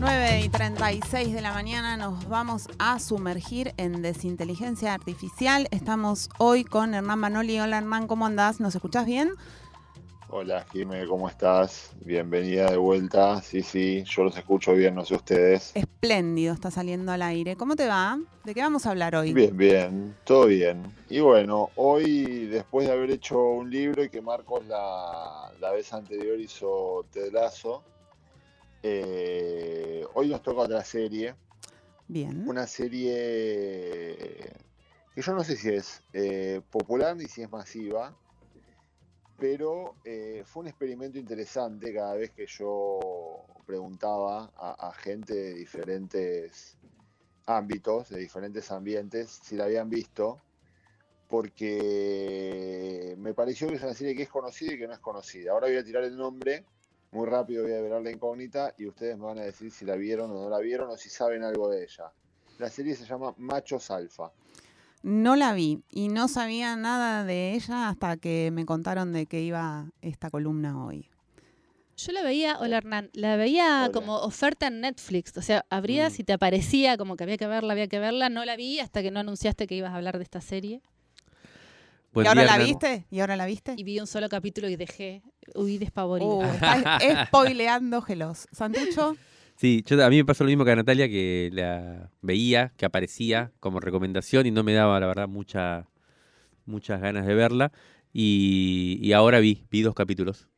9 y 36 de la mañana nos vamos a sumergir en desinteligencia artificial. Estamos hoy con Hernán Manoli. Hola Hernán, ¿cómo andás? ¿Nos escuchás bien? Hola Jimé, ¿cómo estás? Bienvenida de vuelta. Sí, sí, yo los escucho bien, no sé ustedes. Espléndido, está saliendo al aire. ¿Cómo te va? ¿De qué vamos a hablar hoy? Bien, bien, todo bien. Y bueno, hoy después de haber hecho un libro y que Marcos la, la vez anterior hizo Tedlazo, eh, hoy nos toca otra serie. Bien. Una serie que yo no sé si es eh, popular ni si es masiva, pero eh, fue un experimento interesante cada vez que yo preguntaba a, a, gente de diferentes ámbitos, de diferentes ambientes, si la habían visto, porque me pareció que es una serie que es conocida y que no es conocida. Ahora voy a tirar el nombre muy rápido voy a ver la incógnita y ustedes me van a decir si la vieron o no la vieron o si saben algo de ella. La serie se llama Machos Alfa. No la vi y no sabía nada de ella hasta que me contaron de que iba esta columna hoy. Yo la veía, hola Hernán, la veía Hola. como oferta en Netflix. O sea, abrías Mm. y te aparecía como que había que verla, había que verla. No la vi hasta que no anunciaste que ibas a hablar de esta serie. Buen ¿Y ahora día, la Hernán. viste? ¿Y ahora la viste? Y vi un solo capítulo y dejé, huí despavorida. Uh, está spoileando gelos. ¿Santucho? Sí, yo, a mí me pasó lo mismo que a Natalia, que la veía, que aparecía como recomendación y no me daba, la verdad, mucha, muchas ganas de verla. Y, y ahora vi, vi dos capítulos.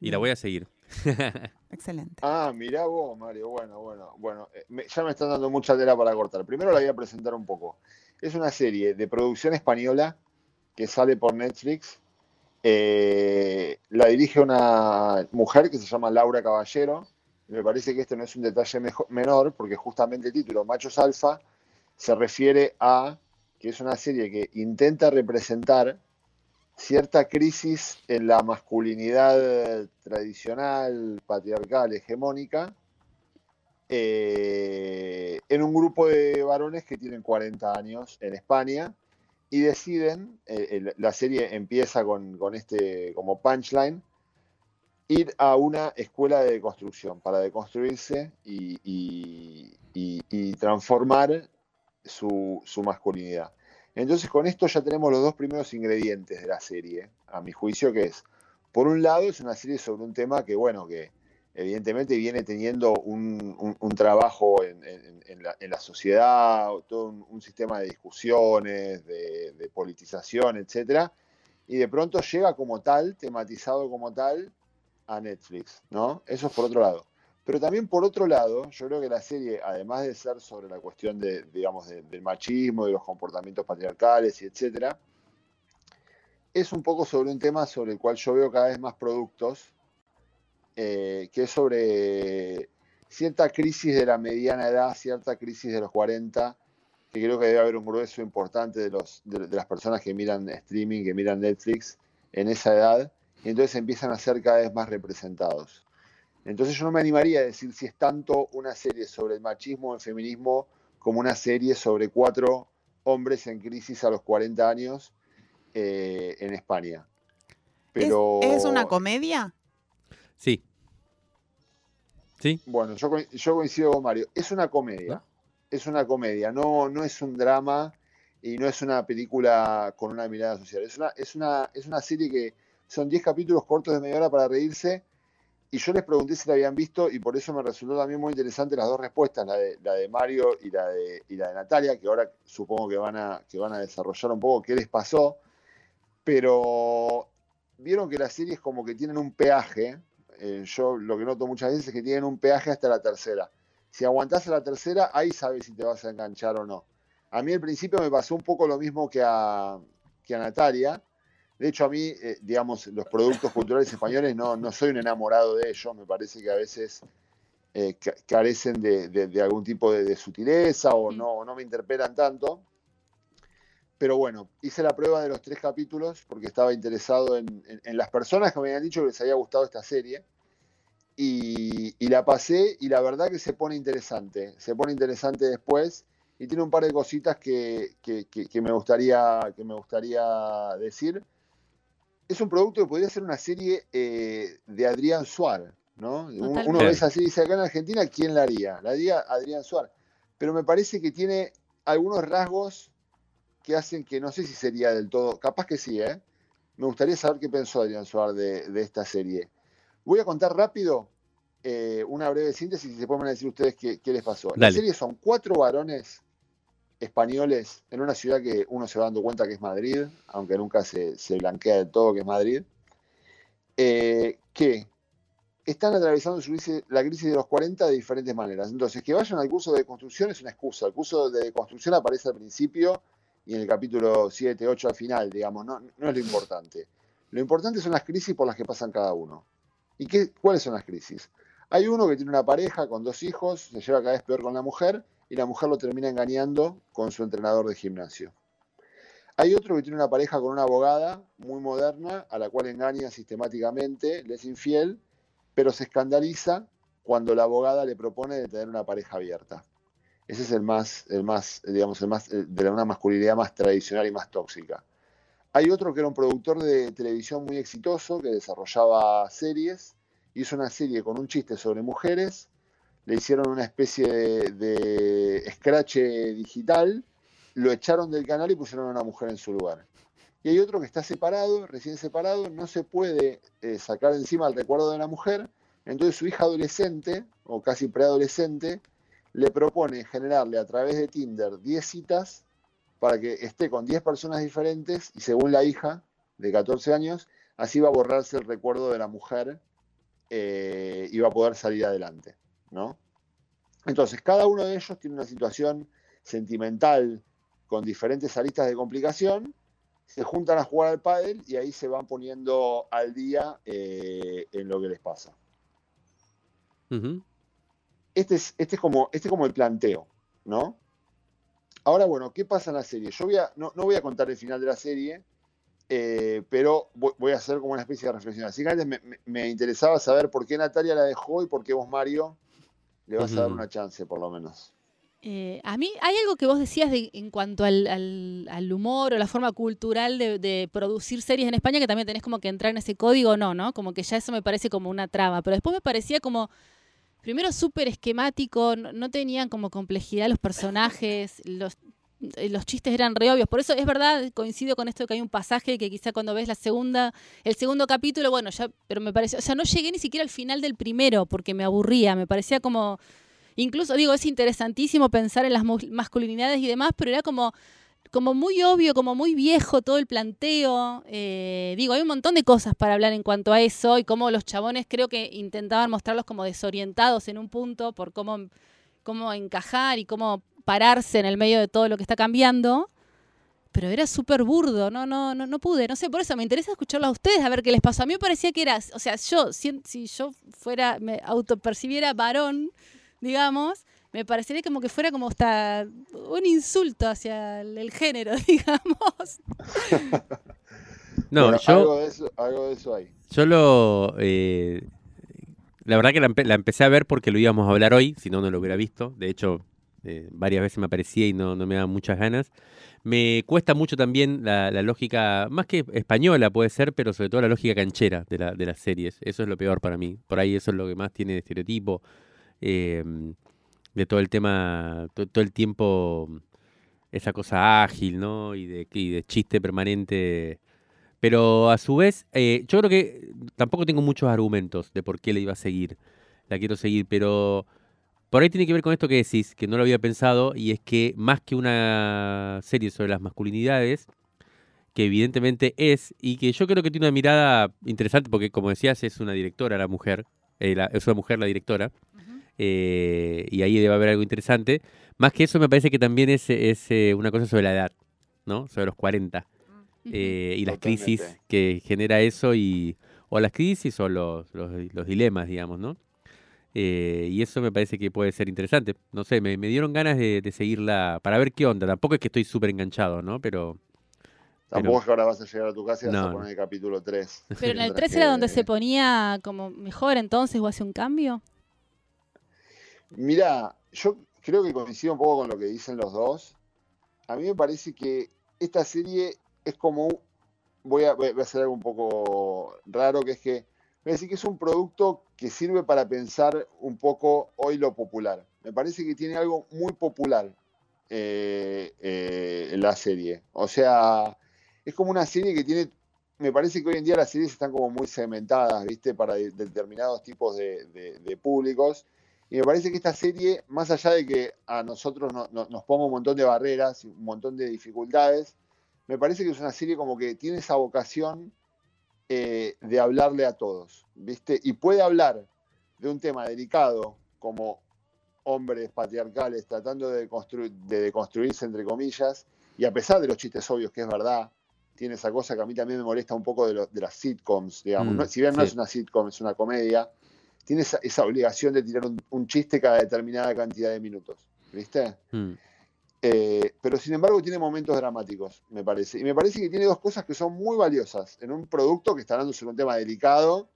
Y la voy a seguir. Excelente. Ah, mirá vos, Mario. Bueno, bueno, bueno. eh, me- ya me están dando mucha tela para cortar. Primero la voy a presentar un poco. Es una serie de producción española que sale por Netflix. Eh, la dirige una mujer que se llama Laura Caballero. Me parece que este no es un detalle menor, porque justamente el título Machos Alfa se refiere a que es una serie que intenta representar cierta crisis en la masculinidad tradicional, patriarcal, hegemónica, eh, en un grupo de varones que tienen 40 años en España y deciden, eh, la serie empieza con, este como punchline, ir a una escuela de construcción para deconstruirse y, y- y- y transformar su, su masculinidad. Entonces con esto ya tenemos los dos primeros ingredientes de la serie, a mi juicio, que es, por un lado, es una serie sobre un tema que, bueno, que evidentemente viene teniendo un, un- trabajo en, en- la, sociedad, todo un, sistema de discusiones, de, politización, etcétera, y de pronto llega como tal, tematizado como tal, a Netflix, ¿no? Eso es por otro lado. Pero también por otro lado, yo creo que la serie, además de ser sobre la cuestión de, digamos, de- del machismo, de los comportamientos patriarcales y etcétera, es un poco sobre un tema sobre el cual yo veo cada vez más productos, eh, que es sobre cierta crisis de la mediana edad, cierta crisis de los 40, que creo que debe haber un grueso importante de, los, de, de las personas que miran streaming, que miran Netflix en esa edad, y entonces empiezan a ser cada vez más representados. Entonces yo no me animaría a decir si es tanto una serie sobre el machismo o el feminismo como una serie sobre cuatro hombres en crisis a los 40 años eh, en España. ¿Es- Pero ¿Es, una comedia? Sí. ¿Sí? bueno, yo, coin- yo coincido con Mario. Es una comedia. ¿No? Es una comedia, no, no es un drama y no es una película con una mirada social. Es una, es una, es una serie que son 10 capítulos cortos de media hora para reírse. Y yo les pregunté si la habían visto y por eso me resultó también muy interesante las dos respuestas, la de, la de Mario y la de, y la de Natalia, que ahora supongo que van, a, que van a desarrollar un poco qué les pasó. Pero vieron que las series como que tienen un peaje. Eh, yo lo que noto muchas veces es que tienen un peaje hasta la tercera. Si aguantás a la tercera, ahí sabes si te vas a enganchar o no. A mí al principio me pasó un poco lo mismo que a, que a Natalia. De hecho, a mí, eh, digamos, los productos culturales españoles no, no soy un enamorado de ellos. Me parece que a veces eh, ca- carecen de, de- de algún tipo de, de sutileza o no, no me interpelan tanto. Pero bueno, hice la prueba de los tres capítulos porque estaba interesado en, en- en las personas que me habían dicho que les había gustado esta serie. Y, y la pasé y la verdad que se pone interesante. Se pone interesante después y tiene un par de cositas que, que- que- que me, gustaría, que me gustaría decir. Es un producto que podría ser una serie eh, de Adrián Suárez, ¿no? Un- Uno Totalmente. ve así, dice acá en Argentina, ¿quién la haría? La haría Adrián Suárez. Pero me parece que tiene algunos rasgos que hacen que no sé si sería del todo, capaz que sí, ¿eh? Me gustaría saber qué pensó Adrián Suárez de, de esta serie. Voy a contar rápido eh, una breve síntesis y se pueden decir ustedes qué, qué les pasó. La serie son cuatro varones españoles en una ciudad que uno se va dando cuenta que es Madrid, aunque nunca se, se blanquea del todo que es Madrid, eh, que están atravesando su la crisis de los 40 de diferentes maneras. Entonces, que vayan al curso de construcción es una excusa. El curso de construcción aparece al principio y en el capítulo 7, 8 al final, digamos, no, no es lo importante. Lo importante son las crisis por las que pasan cada uno. ¿Y qué, cuáles son las crisis? Hay uno que tiene una pareja con dos hijos, se lleva cada vez peor con la mujer y la mujer lo termina engañando con su entrenador de gimnasio. Hay otro que tiene una pareja con una abogada muy moderna, a la cual engaña sistemáticamente, le es infiel, pero se escandaliza cuando la abogada le propone de tener una pareja abierta. Ese es el más, el más, digamos, el más, eh, de una masculinidad más tradicional y más tóxica. Hay otro que era un productor de televisión muy exitoso que desarrollaba series, hizo una serie con un chiste sobre mujeres, le hicieron una especie de, scratch digital, lo echaron del canal y pusieron a una mujer en su lugar. Y hay otro que está separado, recién separado, no se puede eh, sacar encima el recuerdo de la mujer, entonces su hija adolescente, o casi preadolescente, le propone generarle a través de Tinder 10 citas para que esté con 10 personas diferentes y según la hija de 14 años, así va a borrarse el recuerdo de la mujer eh, va a poder salir adelante, ¿no? Entonces, cada uno de ellos tiene una situación sentimental con diferentes aristas de complicación, se juntan a jugar al pádel y ahí se van poniendo al día eh, en lo que les pasa. Este es, este, es como, este es como el planteo, ¿no? Ahora, bueno, ¿qué pasa en la serie? Yo voy a, no, no voy a contar el final de la serie, eh, pero voy, voy a hacer como una especie de reflexión. Así que antes me, me- me interesaba saber por qué Natalia la dejó y por qué vos, Mario, le vas a dar una chance, por lo menos. Eh, a mí hay algo que vos decías de, en cuanto al, al- al humor o la forma cultural de, de producir series en España, que también tenés como que entrar en ese código, no, ¿no? Como que ya eso me parece como una traba. Pero después me parecía como, primero súper esquemático, no, no tenían como complejidad los personajes, los, los chistes eran re obvios. Por eso es verdad, coincido con esto que hay un pasaje que quizá cuando ves la segunda, el segundo capítulo, bueno, pero me pareció, o sea, no llegué ni siquiera al final del primero porque me aburría, me parecía como Incluso, digo, es interesantísimo pensar en las masculinidades y demás, pero era como, como muy obvio, como muy viejo todo el planteo. Eh, digo, hay un montón de cosas para hablar en cuanto a eso y cómo los chabones creo que intentaban mostrarlos como desorientados en un punto por cómo, cómo encajar y cómo pararse en el medio de todo lo que está cambiando. Pero era súper burdo, no, no, no, no pude, no sé, por eso me interesa escucharlo a ustedes, a ver qué les pasó. A mí me parecía que era, o sea, yo, si, si yo fuera, me autopercibiera varón, digamos, me parecería como que fuera como hasta un insulto hacia el, el género, digamos. No, Bueno, yo, algo, de eso, algo de eso hay. yo lo. eh, la verdad que la, empe- la empecé a ver porque lo íbamos a hablar hoy, si no, no lo hubiera visto. De hecho, eh, varias veces me aparecía y no, no me daban muchas ganas. Me cuesta mucho también la, la lógica, más que española puede ser, pero sobre todo la lógica canchera de, la- de las series. Eso es lo peor para mí. Por ahí eso es lo que más tiene de estereotipo. eh, de todo el tema, to- todo el tiempo, esa cosa ágil, ¿no? Y de, y de chiste permanente. Pero a su vez, eh, yo creo que tampoco tengo muchos argumentos de por qué le iba a seguir. La quiero seguir, pero por ahí tiene que ver con esto que decís, que no lo había pensado, y es que más que una serie sobre las masculinidades, que evidentemente es, y que yo creo que tiene una mirada interesante, porque como decías, es una directora la mujer, eh, la- es una mujer la directora, eh, y ahí debe haber algo interesante. Más que eso, me parece que también es, es, eh, una cosa sobre la edad, ¿no? Sobre los 40 eh, y las crisis que genera eso y o las crisis o los, los, los dilemas, digamos, ¿no? Eh, y eso me parece que puede ser interesante. No sé, me, me dieron ganas de, de seguirla para ver qué onda. Tampoco es que estoy súper enganchado, ¿no? Pero Tampoco es que ahora vas a llegar a tu casa y vas No, a poner el capítulo 3. Pero en el 3 era donde se ponía como mejor entonces o hace un cambio. Mira, yo creo que coincido un poco con lo que dicen los dos. A mí me parece que esta serie es como, voy a, voy a hacer algo un poco raro, que es que a decir que es un producto que sirve para pensar un poco hoy lo popular. Me parece que tiene algo muy popular eh, eh, la serie. O sea, es como una serie que tiene me parece que hoy en día las series están como muy segmentadas, ¿viste? Para de- determinados tipos de, públicos. Y me parece que esta serie, más allá de que a nosotros no- no- nos ponga un montón de barreras, un montón de dificultades, me parece que es una serie como que tiene esa vocación eh, de hablarle a todos, ¿viste? Y puede hablar de un tema delicado como hombres patriarcales tratando de, constru- de deconstruirse, entre comillas, y a pesar de los chistes obvios, que es verdad, tiene esa cosa que a mí también me molesta un poco de, lo- de las sitcoms, digamos. Mm, ¿no? Si bien no es una sitcom, es una comedia, tiene esa, esa obligación de tirar un, un chiste cada determinada cantidad de minutos, ¿viste? Mm. Eh, pero sin embargo tiene momentos dramáticos, me parece. Y me parece que tiene dos cosas que son muy valiosas en un producto que está hablando sobre un tema delicado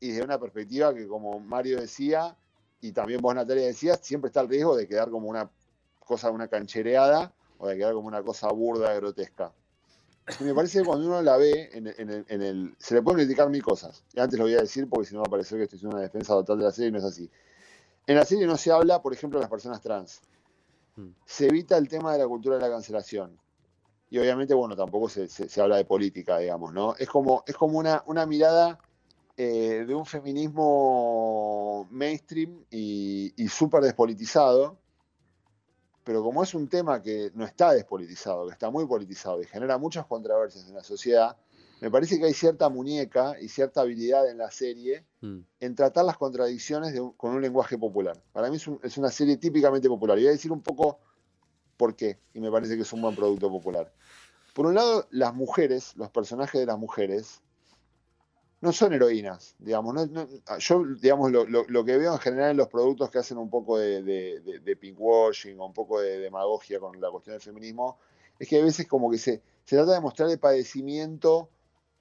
y desde una perspectiva que, como Mario decía, y también vos, Natalia, decías, siempre está el riesgo de quedar como una cosa, una canchereada o de quedar como una cosa burda, grotesca. Me parece que cuando uno la ve, en, en el, se le pueden criticar mil cosas. Y antes lo voy a decir porque si no va a parecer que estoy haciendo una defensa total de la serie y no es así. En la serie no se habla, por ejemplo, de las personas trans Se evita el tema de la cultura de la cancelación. Y obviamente, bueno, tampoco se, se- se habla de política, digamos, ¿no? Es como, es como una, una mirada eh, de un feminismo mainstream y, y súper despolitizado, pero como es un tema que no está despolitizado, que está muy politizado y genera muchas controversias en la sociedad, me parece que hay cierta muñeca y cierta habilidad en la serie Mm. en tratar las contradicciones de un- con un lenguaje popular. Para mí es, un- es una serie típicamente popular. Y voy a decir un poco por qué, y me parece que es un buen producto popular. Por un lado, las mujeres, los personajes de las mujeres, no son heroínas, digamos. no- no- yo, digamos, lo, lo- lo que veo en general en los productos que hacen un poco de, de, de- de pinkwashing o un poco de demagogia con la cuestión del feminismo, es que a veces como que se, se trata de mostrar el padecimiento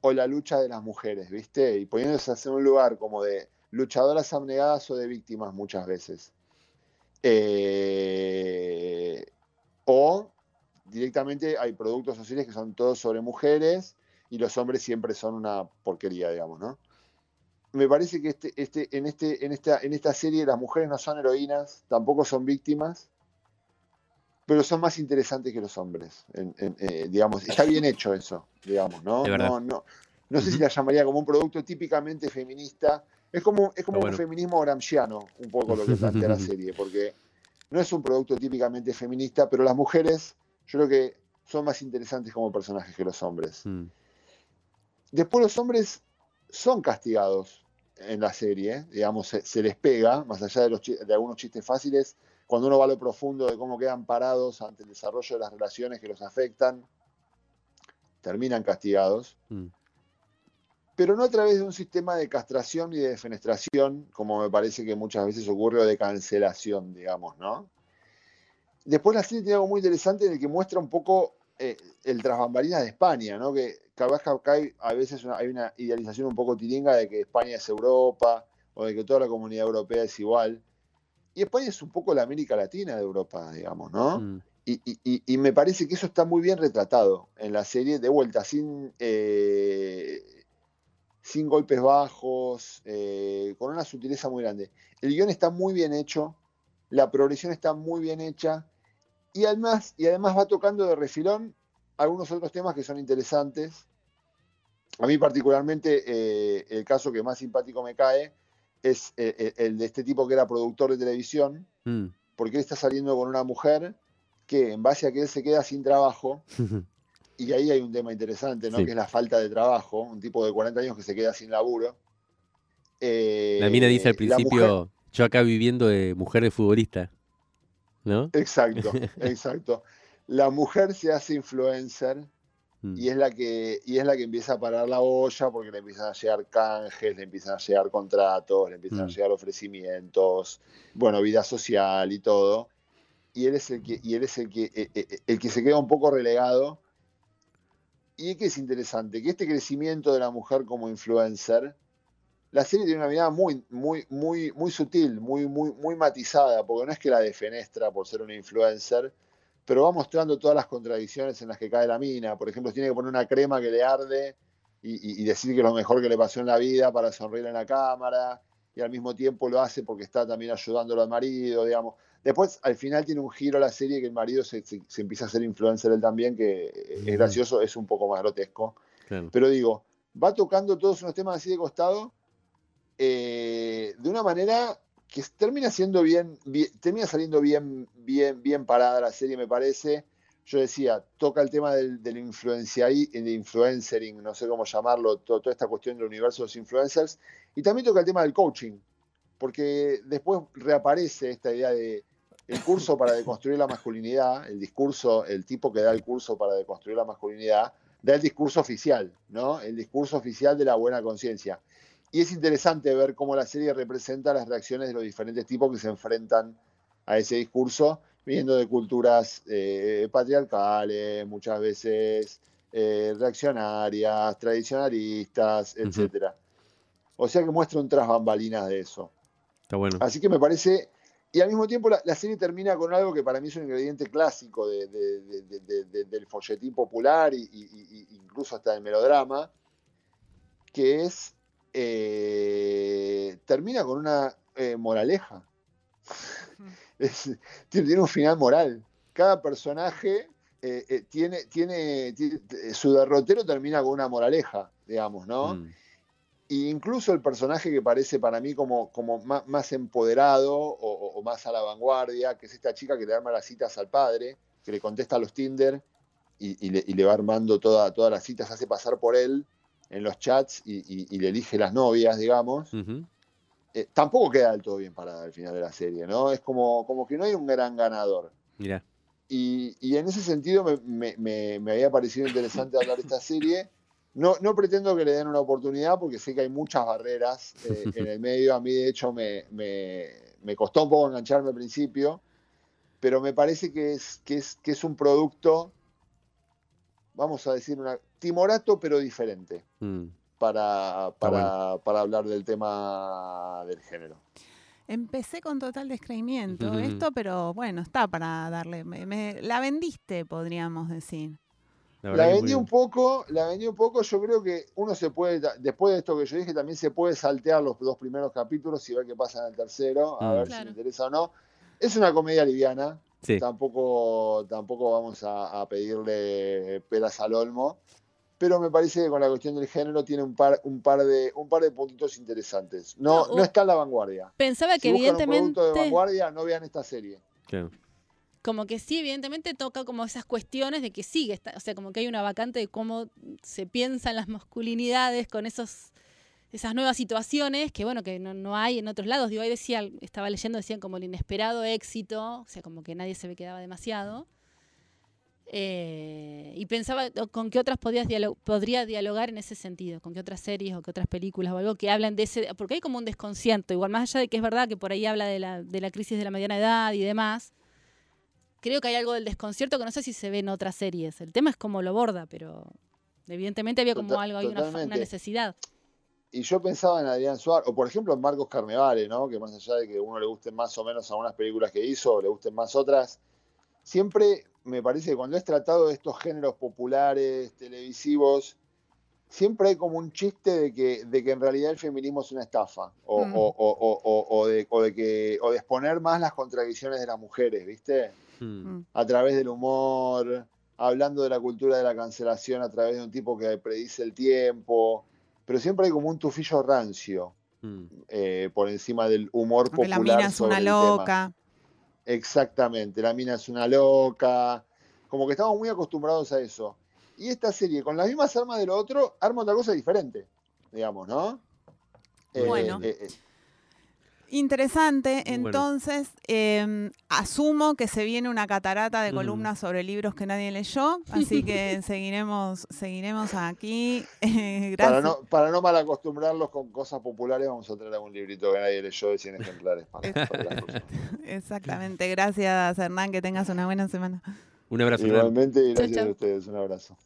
o la lucha de las mujeres, ¿viste? Y poniéndose en un lugar como de luchadoras abnegadas o de víctimas muchas veces. Eh, o directamente hay productos sociales que son todos sobre mujeres y los hombres siempre son una porquería, digamos, ¿no? Me parece que este, este, en, este, en, esta, en esta serie las mujeres no son heroínas, tampoco son víctimas, pero son más interesantes que los hombres. en- en, eh, digamos, está bien hecho eso, digamos, ¿no? No, no, no sé si la llamaría como un producto típicamente feminista. Es como, es como un feminismo gramsciano, un poco lo que plantea la serie, porque no es un producto típicamente feminista, pero las mujeres, yo creo que son más interesantes como personajes que los hombres. Mm. Después los hombres son castigados en la serie, digamos, se, se les pega, más allá de, los, de algunos chistes fáciles, cuando uno va a lo profundo de cómo quedan parados ante el desarrollo de las relaciones que los afectan, terminan castigados, Mm. pero no a través de un sistema de castración y de defenestración, como me parece que muchas veces ocurre, o de cancelación, digamos, ¿no? Después la serie tiene algo muy interesante en el que muestra un poco eh, el tras bambalinas de España, ¿no? Que acá hay, a veces una- hay una idealización un poco tiringa de que España es Europa o de que toda la comunidad europea es igual. Y España es un poco la América Latina de Europa, digamos, ¿no? Mm. Y, y- me parece que eso está muy bien retratado en la serie, de vuelta, sin, eh, sin golpes bajos, eh, con una sutileza muy grande. El guion está muy bien hecho, la progresión está muy bien hecha, y además, y además va tocando de refilón algunos otros temas que son interesantes. A mí particularmente eh, el caso que más simpático me cae es eh, eh, el de este tipo que era productor de televisión, Mm. porque él está saliendo con una mujer que en base a que él se queda sin trabajo, y ahí hay un tema interesante, ¿no? Sí. Que es la falta de trabajo, un tipo de 40 años que se queda sin laburo. Eh, La mina dice al principio, mujer- yo acá viviendo de mujer de futbolista. ¿No? exacto, exacto. La mujer se hace influencer Mm. y es la que y es la que empieza a parar la olla porque le empiezan a llegar canjes, le empiezan a llegar contratos, le empiezan a Mm. llegar ofrecimientos, bueno, vida social y todo. Y él es el que y él es el que eh, eh, el que se queda un poco relegado. Y es que es interesante que este crecimiento de la mujer como influencer la serie tiene una mirada muy, muy, muy, muy sutil, muy, muy, muy matizada, porque no es que la defenestra por ser una influencer, pero va mostrando todas las contradicciones en las que cae la mina. Por ejemplo, tiene que poner una crema que le arde y, y decir que es lo mejor que le pasó en la vida para sonreír en la cámara, y al mismo tiempo lo hace porque está también ayudándolo al marido, digamos. Después, al final tiene un giro la serie que el marido se, se, empieza a hacer influencer él también, que es gracioso, es un poco más grotesco. Claro. Pero digo, va tocando todos unos temas así de costado eh, de una manera que termina siendo bien, bien, termina saliendo bien, bien, bien parada la serie, me parece. Yo decía, toca el tema del, del el influencering, no sé cómo llamarlo, toda esta cuestión del universo de los influencers, y también toca el tema del coaching, porque después reaparece esta idea de el curso para deconstruir la masculinidad, el discurso, el tipo que da el curso para deconstruir la masculinidad, da el discurso oficial, ¿no? El discurso oficial de la buena conciencia. Y es interesante ver cómo la serie representa las reacciones de los diferentes tipos que se enfrentan a ese discurso, viniendo de culturas eh, patriarcales, muchas veces eh, reaccionarias, tradicionalistas, etc. O sea que muestra un tras bambalinas de eso. Está bueno. Así que me parece y al mismo tiempo la, serie termina con algo que para mí es un ingrediente clásico del folletín popular e incluso hasta del melodrama, que es, eh, termina con una eh, moraleja. tiene un final moral. Cada personaje eh, tiene, tiene, su derrotero termina con una moraleja, digamos, ¿no? Mm incluso el personaje que parece para mí como, como más, empoderado o, más a la vanguardia, que es esta chica que le arma las citas al padre, que le contesta a los Tinder y, le, va armando toda, todas las citas, hace pasar por él en los chats y, le elige las novias, digamos. Eh, tampoco queda del todo bien parada al final de la serie, ¿no? Es como, como que no hay un gran ganador. Mira. Y, en ese sentido me, me había parecido interesante hablar de esta serie no, no pretendo que le den una oportunidad porque sé que hay muchas barreras eh, en el medio. A mí, de hecho, me, me, costó un poco engancharme al principio, pero me parece que es, que es, que es un producto, vamos a decir, una, timorato, pero diferente mm. para, para, para hablar del tema del género. Empecé con total descreimiento esto, pero bueno, está para darle. la vendiste, podríamos decir. La, vendí un poco, la vendí un poco, yo creo que uno se puede, después de esto que yo dije, también se puede saltear los dos primeros capítulos y ver qué pasa en el tercero, a mm. ver si le interesa o no. Es una comedia liviana, tampoco, tampoco vamos a, pedirle pelas al olmo, pero me parece que con la cuestión del género tiene un par, un par de, un par de puntitos interesantes. No, no, está en la vanguardia. Pensaba que evidentemente. Un de vanguardia, no vean esta serie. Claro como que sí, evidentemente toca como esas cuestiones de que sigue, o sea, como que hay una vacante de cómo se piensan las masculinidades con esos esas nuevas situaciones que bueno que no, hay en otros lados digo ahí decía estaba leyendo decían como el inesperado éxito o sea como que nadie se me quedaba demasiado eh, y pensaba con qué otras podías podría dialogar en ese sentido con qué otras series o qué otras películas o algo que hablan de ese porque hay como un desconcierto igual más allá de que es verdad que por ahí habla de la, de la crisis de la mediana edad y demás creo que hay algo del desconcierto que no sé si se ve en otras series. El tema es cómo lo borda, pero evidentemente había como algo, hay una, necesidad. Y yo pensaba en Adrián Suárez, o por ejemplo en Marcos Carnevale, ¿no? Que más allá de que a uno le gusten más o menos algunas películas que hizo, o le gusten más otras, siempre me parece que cuando es tratado de estos géneros populares, televisivos, siempre hay como un chiste de que, de que en realidad el feminismo es una estafa, o, mm. o, de, o, de, que, o de exponer más las contradicciones de las mujeres, ¿viste? Hmm. Mm. a través del humor, hablando de la cultura de la cancelación a través de un tipo que predice el tiempo, pero siempre hay como un tufillo rancio eh, por encima del humor popular. La mina es una loca. Exactamente, la mina es una loca. Como que estamos muy acostumbrados a eso. Y esta serie, con las mismas armas de lo otro, arma otra cosa diferente, digamos, ¿no? bueno. Eh, eh, Interesante, entonces em, asumo que se viene una catarata de columnas sobre libros que nadie leyó, así que seguiremos, seguiremos aquí. gracias. Para no, para no mal acostumbrarlos con cosas populares, vamos a traer un librito que nadie leyó de 100 ejemplares. Exactamente, gracias Hernán, que tengas una buena semana. Un abrazo. Igualmente, y gracias a ustedes, un abrazo.